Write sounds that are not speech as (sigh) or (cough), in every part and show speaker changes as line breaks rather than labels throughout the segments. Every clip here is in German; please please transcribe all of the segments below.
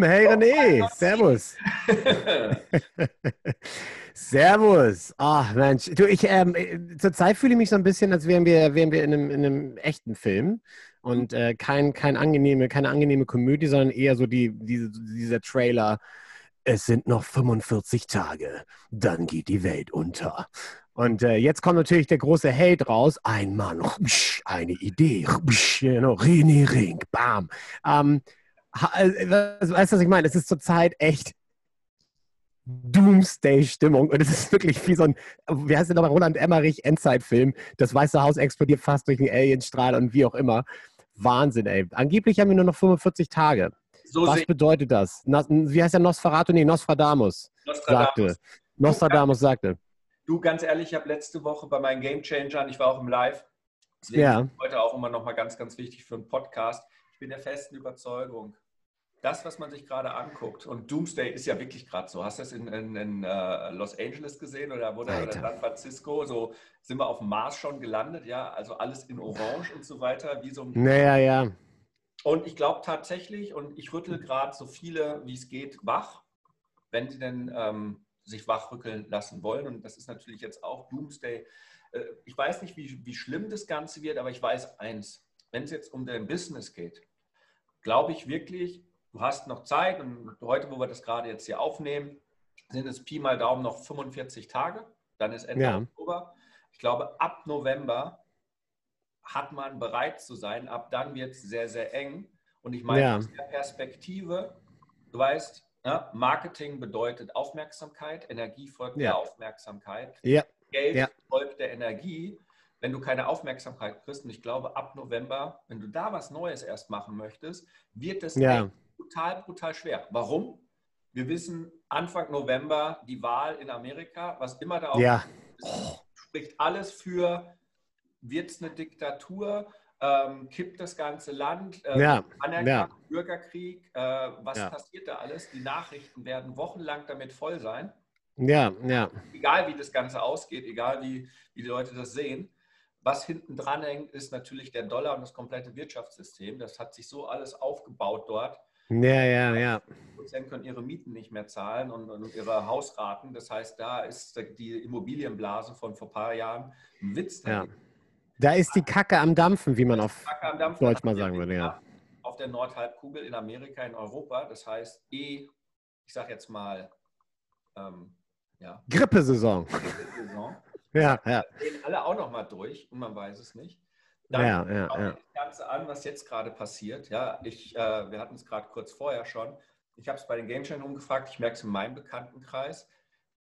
Hey René, oh, servus. (laughs) servus. Ach Mensch, du, ich, ähm, zurzeit fühle ich mich so ein bisschen, als wären wir, wären wir in, einem, in einem echten Film und äh, kein, kein angenehme, keine angenehme Komödie, sondern eher so die, diese, dieser Trailer. Es sind noch 45 Tage, dann geht die Welt unter. Und äh, jetzt kommt natürlich der große Held raus. Ein Mann, eine Idee, René Ring, bam. Ähm, äh, weißt du, was ich meine? Es ist zurzeit echt Doomsday-Stimmung. Und es ist wirklich wie so ein, wie heißt der nochmal, Roland Emmerich Endzeitfilm. Das Weiße Haus explodiert fast durch einen Alienstrahl und wie auch immer. Wahnsinn, ey. Angeblich haben wir nur noch 45 Tage. So Was bedeutet das? Wie heißt der Nosferatu? Nee, Nostradamus, Nostradamus. sagte. Nostradamus sagte.
Du, ganz ehrlich, ich habe letzte Woche bei meinen Game Changern, ich war auch im Live, deswegen ja. heute auch immer noch mal ganz, ganz wichtig für einen Podcast. Ich bin der festen Überzeugung, das, was man sich gerade anguckt, und Doomsday ist ja wirklich gerade so. Hast du das in, in, in uh, Los Angeles gesehen oder, oder, oder San Francisco? So sind wir auf dem Mars schon gelandet, ja, also alles in Orange und so weiter, wie so ein.
Naja, ja.
Und ich glaube tatsächlich, und ich rüttel gerade so viele, wie es geht, wach, wenn sie denn ähm, sich wachrückeln lassen wollen. Und das ist natürlich jetzt auch Doomsday. Äh, ich weiß nicht, wie, wie schlimm das Ganze wird, aber ich weiß eins. Wenn es jetzt um dein Business geht, glaube ich wirklich, du hast noch Zeit und heute, wo wir das gerade jetzt hier aufnehmen, sind es Pi mal Daumen noch 45 Tage. Dann ist Ende ja. Oktober. Ich glaube, ab November hat man bereit zu sein. Ab dann wird es sehr, sehr eng. Und ich meine, ja. aus der Perspektive, du weißt, ja, Marketing bedeutet Aufmerksamkeit, Energie folgt ja. der Aufmerksamkeit,
ja.
Geld folgt der Energie. Wenn du keine Aufmerksamkeit kriegst, und ich glaube, ab November, wenn du da was Neues erst machen möchtest, wird es brutal, brutal schwer. Warum? Wir wissen, Anfang November die Wahl in Amerika, was immer da auch
ja.
ist, spricht alles für, wird es eine Diktatur? ähm, kippt das ganze Land, äh,
ja,
anerkannt,
ja.
Bürgerkrieg, äh, was ja. passiert da alles? Die Nachrichten werden wochenlang damit voll sein.
Ja, ja.
Egal wie das Ganze ausgeht, egal wie, wie die Leute das sehen. Was hinten dran hängt, ist natürlich der Dollar und das komplette Wirtschaftssystem. Das hat sich so alles aufgebaut dort.
Ja, ja, ja.
Prozent können ihre Mieten nicht mehr zahlen und, und, ihre Hausraten. Das heißt, da ist die Immobilienblase von vor ein paar Jahren ein Witz.
Ja. Da ist die Kacke am Dampfen, wie man auf Dampfen, Deutsch mal sagen würde, ja.
Auf der Nordhalbkugel in Amerika, in Europa. Das heißt, eh, ich sage jetzt mal, ähm, ja.
Grippesaison. Grippesaison. Ja, ja.
Gehen alle auch noch mal durch und man weiß es nicht.
Dann ja, ja,
ja. das Ganze an, was jetzt gerade passiert. Ja, ich, äh, wir hatten es gerade kurz vorher schon. Ich habe es bei den Game Channel umgefragt. Ich merke es in meinem Bekanntenkreis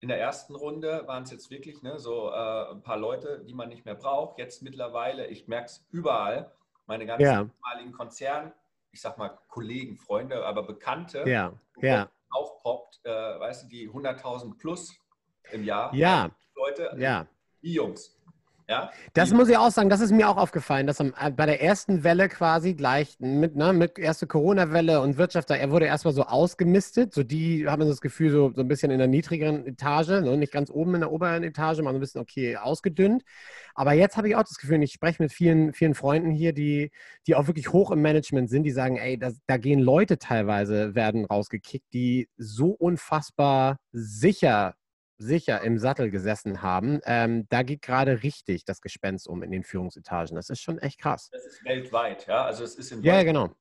in der ersten Runde waren es jetzt wirklich ne, so äh, ein paar Leute, die man nicht mehr braucht. Jetzt mittlerweile, ich merke es überall, meine ganzen ja. ehemaligen Konzern, ich sag mal Kollegen, Freunde, aber Bekannte,
ja. Ja.
aufpoppt, äh, weißt du, die 100.000 plus im Jahr.
Ja.
Leute,
ja.
Die Jungs. Ja?
Das muss ich auch sagen, das ist mir auch aufgefallen, dass äh, bei der ersten Welle quasi gleich mit, ne, mit erste Corona-Welle und Wirtschaft, er wurde erstmal so ausgemistet. So die haben das Gefühl, so, so ein bisschen in der niedrigeren Etage, ne, nicht ganz oben in der oberen Etage, mal so ein bisschen okay ausgedünnt. Aber jetzt habe ich auch das Gefühl, ich spreche mit vielen, vielen Freunden hier, die, die auch wirklich hoch im Management sind, die sagen, ey, das, da gehen Leute teilweise, werden rausgekickt, die so unfassbar sicher sicher im Sattel gesessen haben, ähm, da geht gerade richtig das Gespenst um in den Führungsetagen. Das ist schon echt krass.
Das ist weltweit, ja. Also es ist in
ja, genau.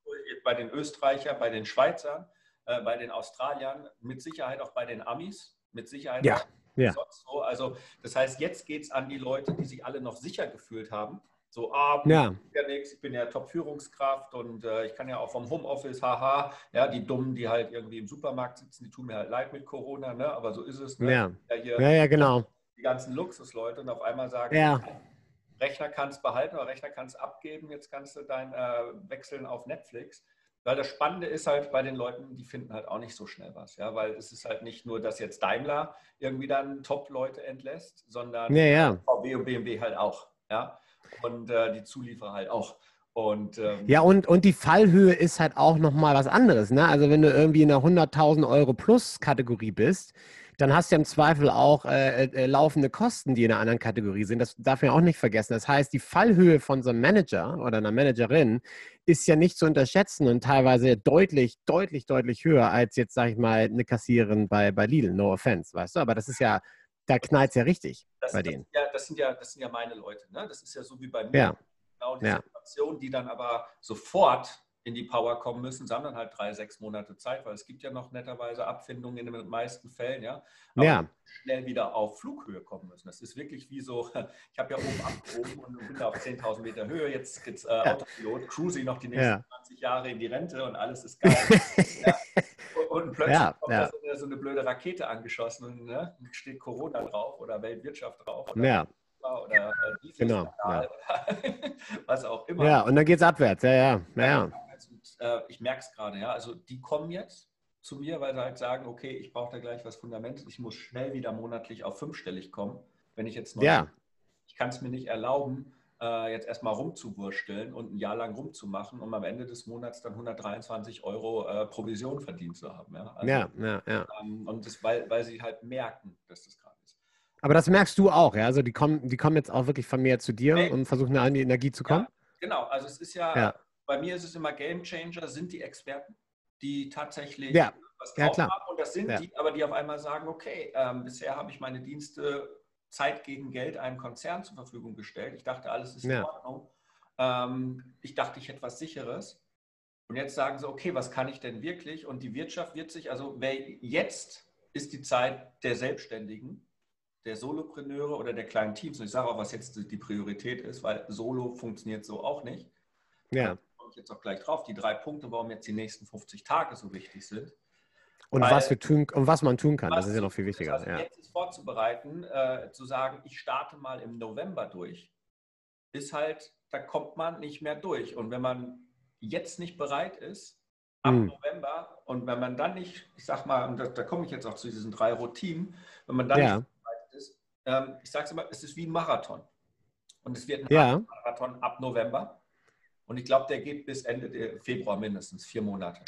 bei den Österreichern, bei den Schweizern, äh, bei den Australiern, mit Sicherheit auch bei den Amis, mit Sicherheit
ja.
auch
ja.
sonst so. Also das heißt, jetzt geht es an die Leute, die sich alle noch sicher gefühlt haben. So, ah,
ja.
ja nix, ich bin ja Top-Führungskraft und äh, ich kann ja auch vom Homeoffice, haha, ja, die Dummen, die halt irgendwie im Supermarkt sitzen, die tun mir halt leid mit Corona, ne? aber so ist es. Ne?
Ja.
Ja, hier
ja, ja, genau.
Die ganzen Luxusleute und auf einmal sagen,
Ja.
Rechner kannst behalten oder Rechner kannst abgeben, jetzt kannst du dein äh, wechseln auf Netflix. Weil das Spannende ist halt bei den Leuten, die finden halt auch nicht so schnell was, ja, weil es ist halt nicht nur, dass jetzt Daimler irgendwie dann Top-Leute entlässt, sondern
Ja, ja.
VW und BMW halt auch, ja, und äh, die Zulieferer halt auch. Und ähm,
Ja, und, und die Fallhöhe ist halt auch nochmal was anderes. Ne? Also wenn du irgendwie in der 100.000 Euro plus Kategorie bist, dann hast du ja im Zweifel auch äh, äh, laufende Kosten, die in einer anderen Kategorie sind. Das darf man auch nicht vergessen. Das heißt, die Fallhöhe von so einem Manager oder einer Managerin ist ja nicht zu unterschätzen und teilweise deutlich, deutlich, deutlich höher als jetzt, sage ich mal, eine Kassiererin bei, bei Lidl. No offense, weißt du? Aber das ist ja, da knallt es ja richtig
das,
bei
das,
denen.
sind ja, das, sind ja, das sind ja meine Leute. Ne? Das ist ja so wie bei mir.
Ja.
Genau die
Ja.
Situation, die dann aber sofort in die Power kommen müssen, sie haben dann halt drei, sechs Monate Zeit, weil es gibt ja noch netterweise Abfindungen in den meisten Fällen, ja. Aber
Ja.
schnell wieder auf Flughöhe kommen müssen. Das ist wirklich wie so, (laughs) ich habe ja oben abgehoben und bin da auf 10.000 Meter Höhe, jetzt geht's äh, Autopilot, cruise ich noch die nächsten
Ja.
20 Jahre in die Rente und alles ist geil. (laughs) ja. Und- Und plötzlich
Ja,
kommt
ja.
da so, eine, so eine blöde Rakete angeschossen und ne, steht Corona drauf oder Weltwirtschaft drauf oder
Ja,
oder äh,
Genau,
Dieselskandal oder (laughs) was auch immer.
ja, und dann geht's abwärts. Ja, ja, ja. ja.
Und, äh, ich merke es gerade, ja. Also die kommen jetzt zu mir, weil sie halt sagen, okay, ich brauche da gleich was Fundamentes, ich muss schnell wieder monatlich auf fünfstellig kommen, wenn ich jetzt neu
Ja,
ich kann es mir nicht erlauben, äh, jetzt erstmal rumzuwursteln und ein Jahr lang rumzumachen, um am Ende des Monats dann 123 Euro äh, Provision verdient zu haben. Ja, also,
ja, ja, ja.
ähm, und das, weil, weil sie halt merken, dass das gerade ist.
Aber das merkst du auch, ja? Also die kommen, die kommen jetzt auch wirklich vermehrt zu dir
Nee.
und versuchen an die Energie zu kommen.
Genau, also es ist ja,
Ja.
Bei mir ist es immer Game Changer, sind die Experten, die tatsächlich
Ja.
was
Ja,
drauf
klar.
haben. Und das sind
Ja.
die, aber die auf einmal sagen, okay, ähm, bisher habe ich meine Dienste Zeit gegen Geld einem Konzern zur Verfügung gestellt. Ich dachte, alles ist in
Ja.
Ordnung. Ähm, ich dachte, ich hätte was Sicheres. Und jetzt sagen sie, okay, was kann ich denn wirklich? Und die Wirtschaft wird sich, also wer jetzt ist die Zeit der Selbstständigen, der Solopreneure oder der kleinen Teams. Und ich sage auch, was jetzt die Priorität ist, weil Solo funktioniert so auch nicht.
Ja.
Ich jetzt auch gleich drauf. Die drei Punkte, warum jetzt die nächsten 50 Tage so wichtig sind.
Und
Weil-
was, wir tun, und was man tun kann, das ist ja noch viel wichtiger.
Also
Ja.
Jetzt ist vorzubereiten, äh, zu sagen, ich starte mal im November durch, ist halt, da kommt man nicht mehr durch. Und wenn man jetzt nicht bereit ist, ab
Hm.
November, und wenn man dann nicht, ich sag mal, und da, da komme ich jetzt auch zu diesen drei Routinen, wenn man dann
Ja.
nicht bereit ist, ähm, ich sage es immer, es ist wie ein Marathon. Und es wird ein
Ja.
Marathon ab November. Und ich glaube, der geht bis Ende Februar mindestens, vier Monate.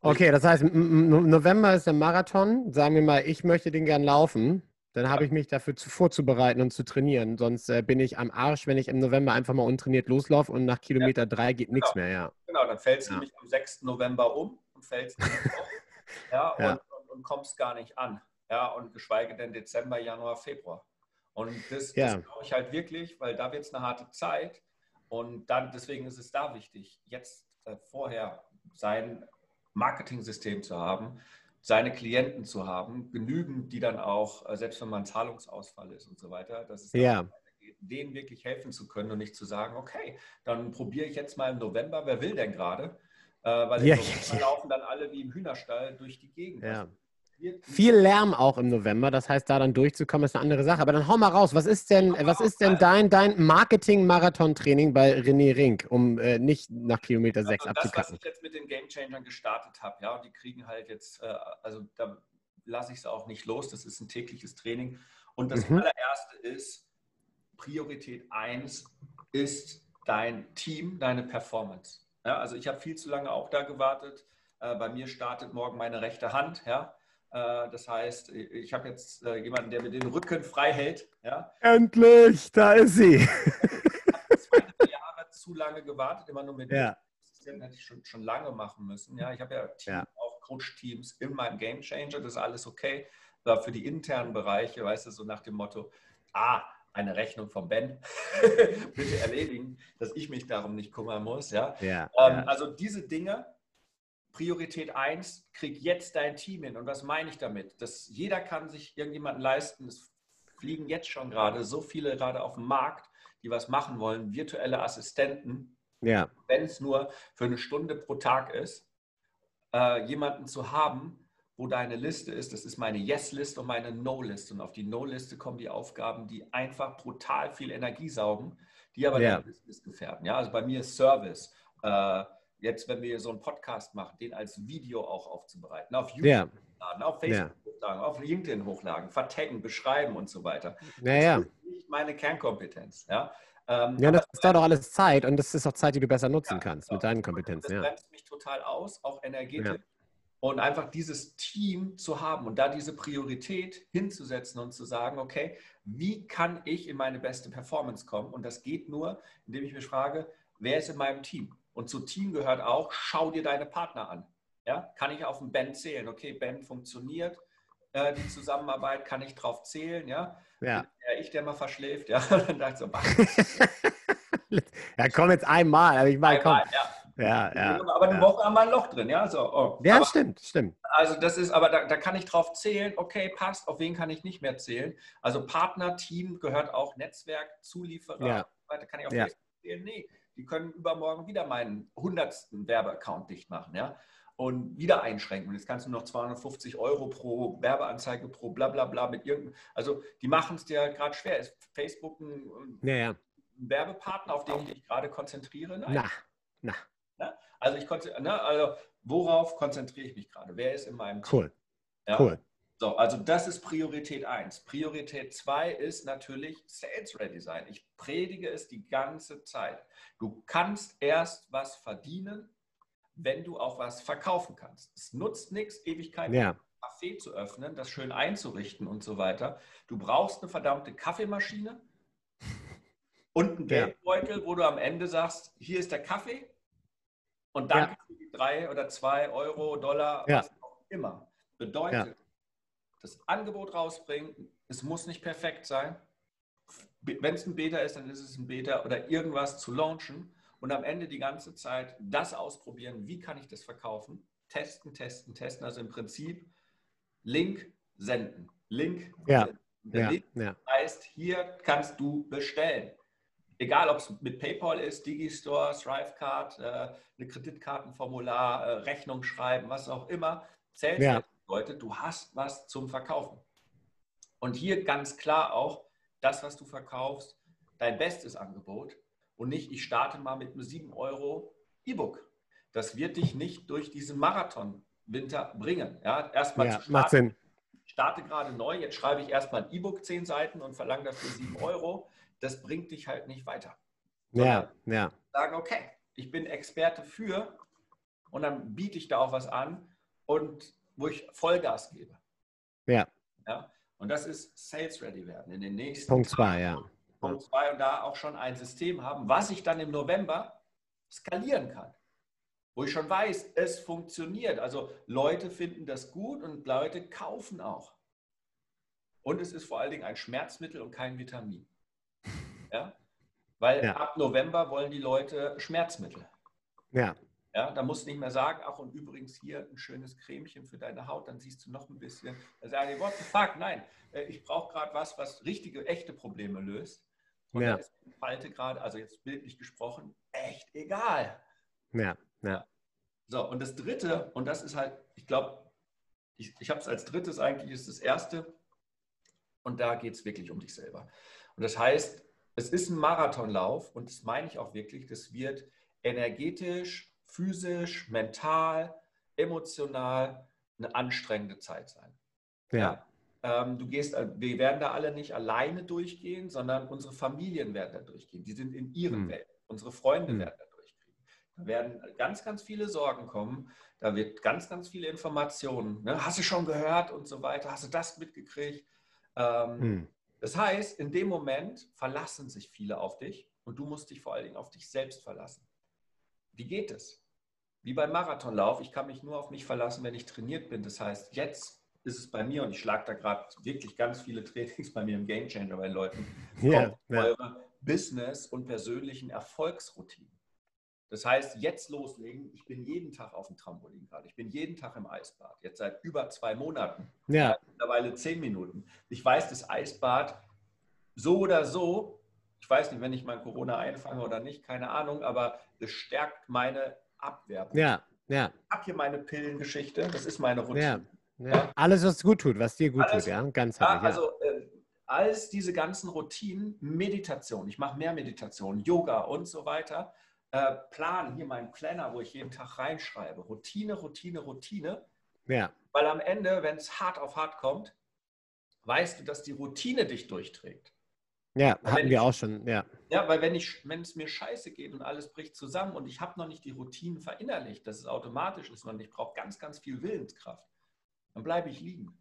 Okay, das heißt, November ist der Marathon. Sagen wir mal, ich möchte den gern laufen. Dann habe ich mich dafür zu, vorzubereiten und zu trainieren. Sonst äh, bin ich am Arsch, wenn ich im November einfach mal untrainiert loslaufe und nach Kilometer drei geht nichts mehr. Ja.
Genau, dann fällst du
Ja.
nämlich am 6. November um und fällst auf, (laughs) ja,
Ja.
Und, und, und kommst gar nicht an. Ja, und geschweige denn Dezember, Januar, Februar. Und das,
Ja.
das glaube ich halt wirklich, weil da wird es eine harte Zeit. Und dann, deswegen ist es da wichtig, jetzt äh, vorher sein Marketing-System zu haben, seine Klienten zu haben, genügend, die dann auch, äh, selbst wenn man Zahlungsausfall ist und so weiter, dass es
Ja.
denen wirklich helfen zu können und nicht zu sagen, okay, dann probiere ich jetzt mal im November, wer will denn gerade? Äh, weil im
Ja,
November
ja,
laufen dann alle wie im Hühnerstall durch die Gegend.
Ja.
Also,
Viel Lärm auch im November. Das heißt, da dann durchzukommen, ist eine andere Sache. Aber dann hau mal raus. Was ist denn, was ist denn dein, dein Marketing-Marathon-Training bei René Rink, um äh, nicht nach Kilometer 6
Also das, was ich jetzt mit den Game Changern gestartet habe, ja, und die kriegen halt jetzt, äh, also da lasse ich es auch nicht los, das ist ein tägliches Training. Und das
Mhm.
allererste ist, Priorität 1 ist dein Team, deine Performance. Ja, also ich habe viel zu lange auch da gewartet. Äh, bei mir startet morgen meine rechte Hand. Ja. Äh, das heißt, ich habe jetzt äh, jemanden, der mir den Rücken frei hält. Ja.
Endlich, da ist sie.
Ich habe zwei Jahre zu lange gewartet, immer nur mit
Ja.
Assistenten hätte ich schon, schon lange machen müssen. Ja, ich habe ja, Team,
Ja.
auch Coach-Teams in meinem Game Changer, das ist alles okay. Aber für die internen Bereiche, weißt du, so nach dem Motto, ah, eine Rechnung von Ben, (laughs) bitte erledigen, dass ich mich darum nicht kümmern muss. Ja.
Ja,
Ähm,
ja.
Also diese Dinge, Priorität 1, krieg jetzt dein Team hin. Und was meine ich damit? Dass jeder kann sich irgendjemanden leisten, ist fliegen jetzt schon gerade so viele gerade auf dem Markt, die was machen wollen, virtuelle Assistenten,
Ja,
wenn es nur für eine Stunde pro Tag ist, äh, jemanden zu haben, wo deine Liste ist. Das ist meine Yes-Liste und meine No-Liste. Und auf die No-Liste kommen die Aufgaben, die einfach brutal viel Energie saugen, die aber
Ja.
dein Business gefährden. Ja, also bei mir ist Service. Äh, jetzt, wenn wir so einen Podcast machen, den als Video auch aufzubereiten, auf YouTube
ja,
hochladen, auf Facebook hochladen, auf LinkedIn hochladen, vertaggen, beschreiben und so weiter.
ja, ja.
Das ist nicht meine Kernkompetenz. Ja, ähm,
Ja, das dauert auch alles Zeit und das ist auch Zeit, die du besser nutzen
Ja,
kannst
genau.
mit deinen
das
Kompetenzen. Ja.
bremst mich total aus, auch energetisch.
Ja.
Und einfach dieses Team zu haben und da diese Priorität hinzusetzen und zu sagen, okay, wie kann ich in meine beste Performance kommen? Und das geht nur, indem ich mich frage, wer ist in meinem Team? Und zu Team gehört auch, schau dir deine Partner an. Ja? Kann ich auf ein Band zählen? Okay, Band funktioniert, äh, die Zusammenarbeit, kann ich drauf zählen? Ja?
Ja.
Ja, ich, der mal verschläft, ja, (laughs) dann dachte ich so, bah, (laughs)
ja, komm jetzt einmal, aber ich meine, komm.
einmal, ja.
Ja, ja.
aber eine
ja.
Woche haben wir ein Loch drin, ja. So, oh.
Ja,
aber,
stimmt, stimmt.
also das ist, aber da, da kann ich drauf zählen, okay, passt, auf wen kann ich nicht mehr zählen. Also Partner, Team gehört auch Netzwerk, Zulieferer,
Ja.
kann ich auf
Ja.
Facebook zählen. Nee, die können übermorgen wieder meinen hundertsten Werbeaccount dicht machen, ja. Und wieder einschränken. Und jetzt kannst du noch 250 Euro pro Werbeanzeige, pro bla bla bla mit irgendeinem. Also die machen es dir halt gerade schwer. Ist Facebook ein,
Ja, ja.
Werbepartner, auf den ich mich gerade konzentriere? Nein.
Na, na,
Also, ich konze- ne, also worauf konzentriere ich mich gerade? Wer ist in meinem
cool,
Ja?
cool.
So, also das ist Priorität 1. Priorität 2 ist natürlich Sales Ready sein. Ich predige es die ganze Zeit. Du kannst erst was verdienen, wenn du auch was verkaufen kannst. Es nutzt nichts, Ewigkeiten
Ja,
Café zu öffnen, das schön einzurichten und so weiter. Du brauchst eine verdammte Kaffeemaschine (laughs) und einen
Ja.
Geldbeutel, wo du am Ende sagst, hier ist der Kaffee und danke für die drei oder zwei Euro, Dollar,
Ja.
was auch immer. Bedeutet, das Angebot rausbringen, es muss nicht perfekt sein. Wenn es ein Beta ist, dann ist es ein Beta oder irgendwas zu launchen und am Ende die ganze Zeit das ausprobieren, wie kann ich das verkaufen, testen, testen, testen. Also im Prinzip Link senden. Link
Ja.
senden. Der
ja,
Link
ja.
heißt, hier kannst du bestellen. Egal, ob es mit PayPal ist, Digistore, Thrivecard, äh, eine Kreditkartenformular, äh, Rechnung schreiben, was auch immer. Zählt
Ja.
Bedeutet, du hast was zum Verkaufen. Und hier ganz klar auch, das, was du verkaufst, dein bestes Angebot und nicht, ich starte mal mit einem 7 Euro E-Book. Das wird dich nicht durch diesen Marathon-Winter bringen. Ja, erstmal
Ja,
zu
macht
starten, starte gerade neu, jetzt schreibe ich erstmal ein E-Book 10 Seiten und verlange dafür 7 Euro. Das bringt dich halt nicht weiter.
Ja, ja.
Sagen, okay, ich bin Experte für und dann biete ich da auch was an und wo ich Vollgas gebe.
Ja.
Ja? Und das ist Sales Ready werden in den nächsten
Punkt zwei, ja.
Punkt zwei und da auch schon ein System haben, was ich dann im November skalieren kann. Wo ich schon weiß, es funktioniert. Also Leute finden das gut und Leute kaufen auch. Und es ist vor allen Dingen ein Schmerzmittel und kein Vitamin. Ja? Weil
Ja.
ab November wollen die Leute Schmerzmittel.
Ja,
Ja, da musst du nicht mehr sagen, ach und übrigens hier ein schönes Cremchen für deine Haut, dann siehst du noch ein bisschen. Da sagen die, what the fuck, nein, äh, ich brauche gerade was, was richtige, echte Probleme löst. Und
Ja.
ist die Falte gerade, also jetzt bildlich gesprochen, echt egal.
ja, ja.
So, und das Dritte, und das ist halt, ich glaube, ich, ich habe es als drittes eigentlich, ist das Erste, und da geht es wirklich um dich selber. Und das heißt, es ist ein Marathonlauf, und das meine ich auch wirklich, das wird energetisch, physisch, mental, emotional eine anstrengende Zeit sein.
Ja,
Ähm, du gehst, äh, wir werden da alle nicht alleine durchgehen, sondern unsere Familien werden da durchgehen. Die sind in ihren
Hm.
Welt. Unsere Freunde
Hm.
werden da durchgehen. Da werden ganz, ganz viele Sorgen kommen. Da wird ganz, ganz viele Informationen. Ne? Hast du schon gehört und so weiter? Hast du das mitgekriegt? Ähm,
Hm.
Das heißt, in dem Moment verlassen sich viele auf dich und du musst dich vor allen Dingen auf dich selbst verlassen. Wie geht es? Wie beim Marathonlauf, ich kann mich nur auf mich verlassen, wenn ich trainiert bin. Das heißt, jetzt ist es bei mir und ich schlage da gerade wirklich ganz viele Trainings bei mir im Game Changer bei Leuten. Kommt
ja.
eure Business- und persönlichen Erfolgsroutinen. Das heißt, jetzt loslegen. Ich bin jeden Tag auf dem Trampolin gerade. Ich bin jeden Tag im Eisbad. Jetzt seit über zwei Monaten
ja,
mittlerweile zehn Minuten. Ich weiß, das Eisbad so oder so, ich weiß nicht, wenn ich mal Corona einfange oder nicht, keine Ahnung, aber es stärkt meine Abwehr.
Ja, ja.
Ich habe hier meine Pillengeschichte, das ist meine
Routine. Ja, ja. Alles, was gut tut, was dir gut Alles, tut, ja, ganz
ja, Also äh, als diese ganzen Routinen, Meditation, ich mache mehr Meditation, Yoga und so weiter, äh, Plan, hier mein Planner, wo ich jeden Tag reinschreibe, Routine, Routine, Routine.
Ja.
Weil am Ende, wenn es hart auf hart kommt, weißt du, dass die Routine dich durchträgt.
Ja, hatten wir ich, auch schon, ja.
Ja, weil wenn, ich, wenn es mir scheiße geht und alles bricht zusammen und ich habe noch nicht die Routinen verinnerlicht, dass es automatisch ist und ich brauche ganz, ganz viel Willenskraft, dann bleibe ich liegen.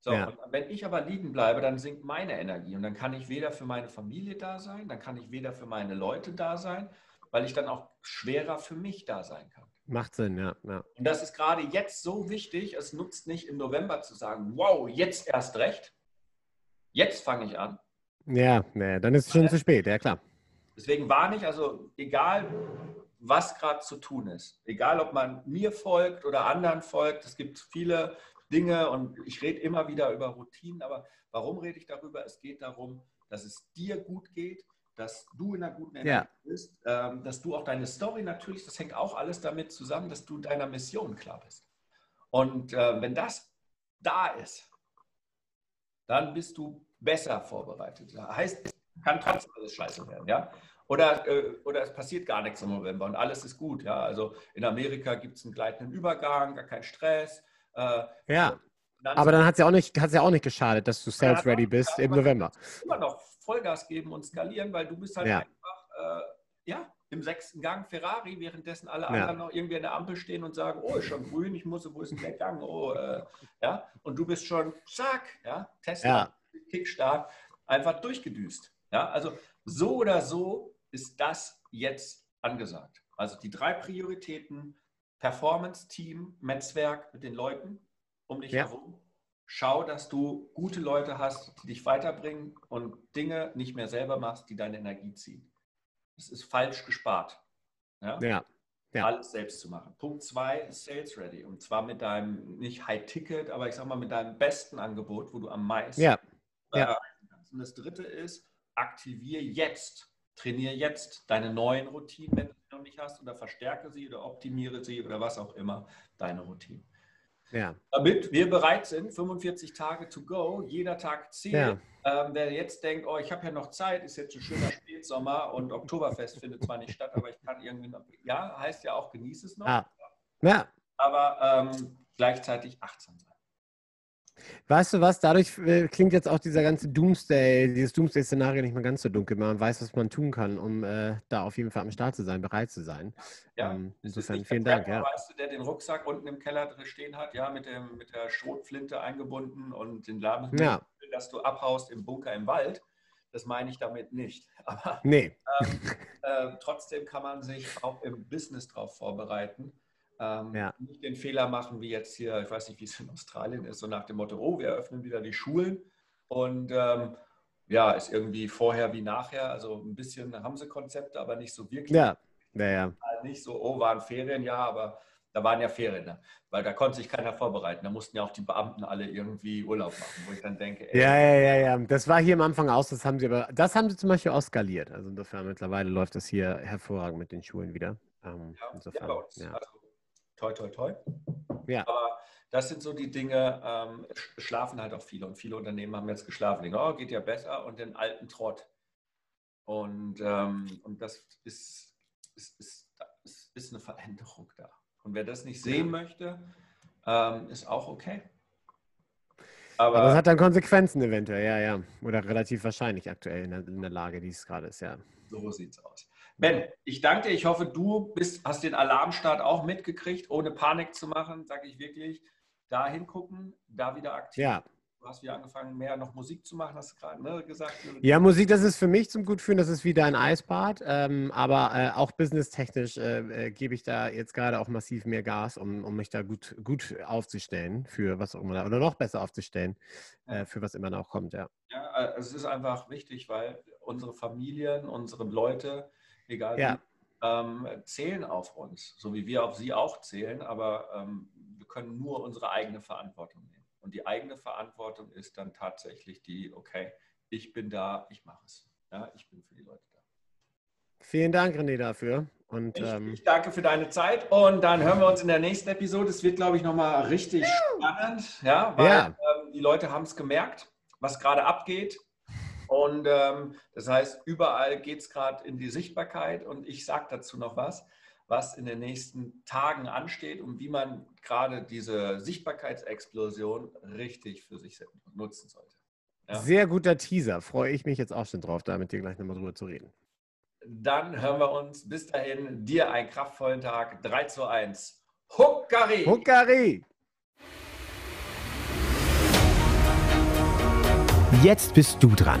So, ja. wenn ich aber liegen bleibe, dann sinkt meine Energie und dann kann ich weder für meine Familie da sein, dann kann ich weder für meine Leute da sein, weil ich dann auch schwerer für mich da sein kann.
Macht Sinn, ja. ja.
Und das ist gerade jetzt so wichtig, es nutzt nicht im November zu sagen, wow, jetzt erst recht, jetzt fange ich an.
Ja, nee, dann ist es schon zu spät, ja klar.
Deswegen warne ich, also egal, was gerade zu tun ist, egal ob man mir folgt oder anderen folgt, es gibt viele Dinge und ich rede immer wieder über Routinen, aber warum rede ich darüber? Es geht darum, dass es dir gut geht, dass du in einer guten Energie ja. bist, ähm, dass du auch deine Story natürlich, das hängt auch alles damit zusammen, dass du deiner Mission klar bist. Und äh, wenn das da ist, dann bist du besser vorbereitet. Heißt, kann trotzdem alles scheiße werden, ja. Oder, äh, oder es passiert gar nichts im November und alles ist gut, ja. Also in Amerika gibt es einen gleitenden Übergang, gar keinen Stress.
Äh, ja. Dann aber dann hat es ja, auch nicht, ja auch nicht geschadet, dass du sales ready bist im November.
Immer noch Vollgas geben und skalieren, weil du bist halt ja. einfach äh, ja, im sechsten Gang Ferrari, währenddessen alle ja. anderen noch irgendwie an der Ampel stehen und sagen, oh, ist schon grün, ich muss, wo ist denn der Gang? Oh, äh, ja, und du bist schon, zack, ja, Tesla, ja. Kickstart, einfach durchgedüst. Ja, also so oder so ist das jetzt angesagt. Also die drei Prioritäten, Performance, Team, Netzwerk mit den Leuten um dich ja. herum. Schau, dass du gute Leute hast, die dich weiterbringen und Dinge nicht mehr selber machst, die deine Energie ziehen. Es ist falsch gespart.
Ja? ja.
Ja. alles selbst zu machen. Punkt zwei ist Sales Ready. Und zwar mit deinem, nicht High Ticket, aber ich sag mal mit deinem besten Angebot, wo du am meisten
ja. Ja.
Und das dritte ist, aktiviere jetzt, trainiere jetzt deine neuen Routinen, wenn du sie noch nicht hast, oder verstärke sie oder optimiere sie oder was auch immer, deine Routinen.
Ja.
Damit wir bereit sind, 45 Tage to go, jeder Tag zählt. Ja. Ähm, wer jetzt denkt, oh, ich habe ja noch Zeit, ist jetzt ein schöner Spätsommer und Oktoberfest findet zwar nicht statt, aber ich kann irgendwie noch, ja, heißt ja auch, genieße es noch.
Ah. Ja.
Aber ähm, gleichzeitig achtsam sein.
Weißt du was, dadurch äh, klingt jetzt auch dieser ganze Doomsday, dieses Doomsday-Szenario nicht mehr ganz so dunkel. Man weiß, was man tun kann, um äh, da auf jeden Fall am Start zu sein, bereit zu sein.
Ja, ähm, insofern vielen Dank. Ja. Weißt du, der den Rucksack unten im Keller drin stehen hat, ja, mit, dem, mit der Schrotflinte eingebunden und den Laden,
ja.
dass du abhaust im Bunker im Wald. Das meine ich damit nicht. (laughs)
Aber nee.
ähm, (laughs) äh, trotzdem kann man sich auch im Business darauf vorbereiten. Ähm, ja. Nicht den Fehler machen, wie jetzt hier, ich weiß nicht, wie es in Australien ist, so nach dem Motto, oh, wir öffnen wieder die Schulen und ähm, ja, ist irgendwie vorher wie nachher. Also ein bisschen haben sie Konzepte, aber nicht so wirklich.
Ja, ja, ja.
Nicht so, oh, waren Ferien, ja, aber da waren ja Ferien, ne? weil da konnte sich keiner vorbereiten. Da mussten ja auch die Beamten alle irgendwie Urlaub machen, wo ich dann denke,
ey, ja, ja, ja, ja. Das war hier am Anfang aus, das haben sie aber, das haben sie zum Beispiel auch skaliert. Also insofern mittlerweile läuft das hier hervorragend mit den Schulen wieder.
Ähm, ja, insofern, ja, bei uns. Ja. Also, toi, toi, toi. Ja. Aber das sind so die Dinge, ähm, schlafen halt auch viele und viele Unternehmen haben jetzt geschlafen. Denken, oh, geht ja besser und den alten Trott. Und, ähm, und das ist, ist, ist, ist, eine Veränderung da. Und wer das nicht sehen möchte, ähm, ist auch okay.
Aber, Aber es hat dann Konsequenzen eventuell, ja, ja. Oder relativ wahrscheinlich aktuell in der, in der Lage, die es gerade ist, ja.
So sieht es aus. Ben, ich danke dir. Ich hoffe, du bist, hast den Alarmstart auch mitgekriegt, ohne Panik zu machen, sage ich wirklich. Da hingucken, da wieder aktiv.
Ja.
Du hast wieder angefangen, mehr noch Musik zu machen, hast du gerade ne, gesagt.
Ja, Musik, das ist für mich zum Gutfühlen, das ist wieder ein Eisbad. Ähm, aber äh, auch businesstechnisch äh, äh, gebe ich da jetzt gerade auch massiv mehr Gas, um, um mich da gut, gut aufzustellen für was auch immer, oder noch besser aufzustellen, äh, ja. für was immer noch kommt, ja.
Ja, äh, es ist einfach wichtig, weil unsere Familien, unsere Leute, egal ja. wie, ähm, zählen auf uns, so wie wir auf sie auch zählen, aber ähm, wir können nur unsere eigene Verantwortung nehmen. Und die eigene Verantwortung ist dann tatsächlich die, okay, ich bin da, ich mache es. Ja, ich bin für die Leute da.
Vielen Dank, René, dafür. Und,
ich,
ähm,
ich, danke für deine Zeit und dann hören wir uns in der nächsten Episode. Es wird, glaube ich, nochmal richtig spannend, ja, weil
Ja.
ähm, die Leute haben es gemerkt, was gerade abgeht. Und ähm, das heißt, überall geht es gerade in die Sichtbarkeit und ich sage dazu noch was, was in den nächsten Tagen ansteht und wie man gerade diese Sichtbarkeitsexplosion richtig für sich nutzen sollte. Ja.
Sehr guter Teaser. Freue ich mich jetzt auch schon drauf, da mit dir gleich nochmal drüber zu reden.
Dann hören wir uns. Bis dahin, dir einen kraftvollen Tag. 3 zu 1. Huckari!
Huckari!
Jetzt bist du dran.